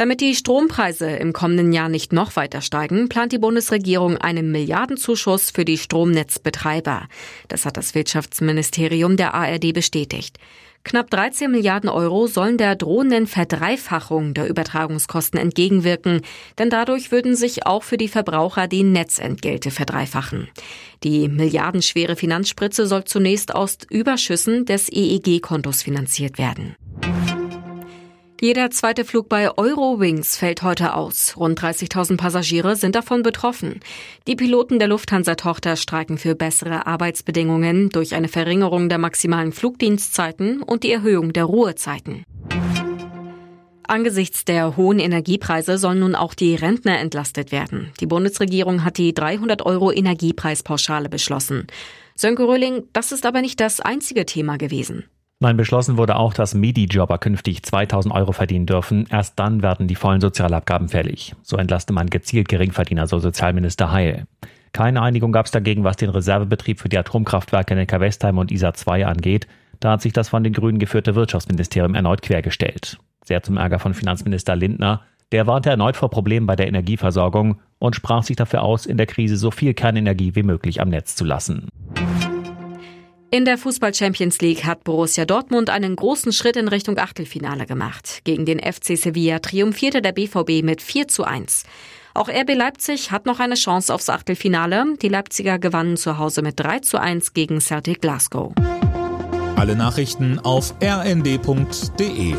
Damit die Strompreise im kommenden Jahr nicht noch weiter steigen, plant die Bundesregierung einen Milliardenzuschuss für die Stromnetzbetreiber. Das hat das Wirtschaftsministerium der ARD bestätigt. Knapp 13 Milliarden Euro sollen der drohenden Verdreifachung der Übertragungskosten entgegenwirken, denn dadurch würden sich auch für die Verbraucher die Netzentgelte verdreifachen. Die milliardenschwere Finanzspritze soll zunächst aus Überschüssen des EEG-Kontos finanziert werden. Jeder zweite Flug bei Eurowings fällt heute aus. Rund 30.000 Passagiere sind davon betroffen. Die Piloten der Lufthansa-Tochter streiken für bessere Arbeitsbedingungen durch eine Verringerung der maximalen Flugdienstzeiten und die Erhöhung der Ruhezeiten. Angesichts der hohen Energiepreise sollen nun auch die Rentner entlastet werden. Die Bundesregierung hat die 300 Euro Energiepreispauschale beschlossen. Sönke Röhling, das ist aber nicht das einzige Thema gewesen. Nein, beschlossen wurde auch, dass Midi-Jobber künftig 2000 Euro verdienen dürfen. Erst dann werden die vollen Sozialabgaben fällig. So entlaste man gezielt Geringverdiener, so Sozialminister Heil. Keine Einigung gab es dagegen, was den Reservebetrieb für die Atomkraftwerke Neckar-Westheim und ISA 2 angeht. Da hat sich das von den Grünen geführte Wirtschaftsministerium erneut quergestellt. Sehr zum Ärger von Finanzminister Lindner. Der warnte erneut vor Problemen bei der Energieversorgung und sprach sich dafür aus, in der Krise so viel Kernenergie wie möglich am Netz zu lassen. In der Fußball Champions League hat Borussia Dortmund einen großen Schritt in Richtung Achtelfinale gemacht. Gegen den FC Sevilla triumphierte der BVB mit 4 zu 1. Auch RB Leipzig hat noch eine Chance aufs Achtelfinale. Die Leipziger gewannen zu Hause mit 3 zu 1 gegen Celtic Glasgow. Alle Nachrichten auf rnd.de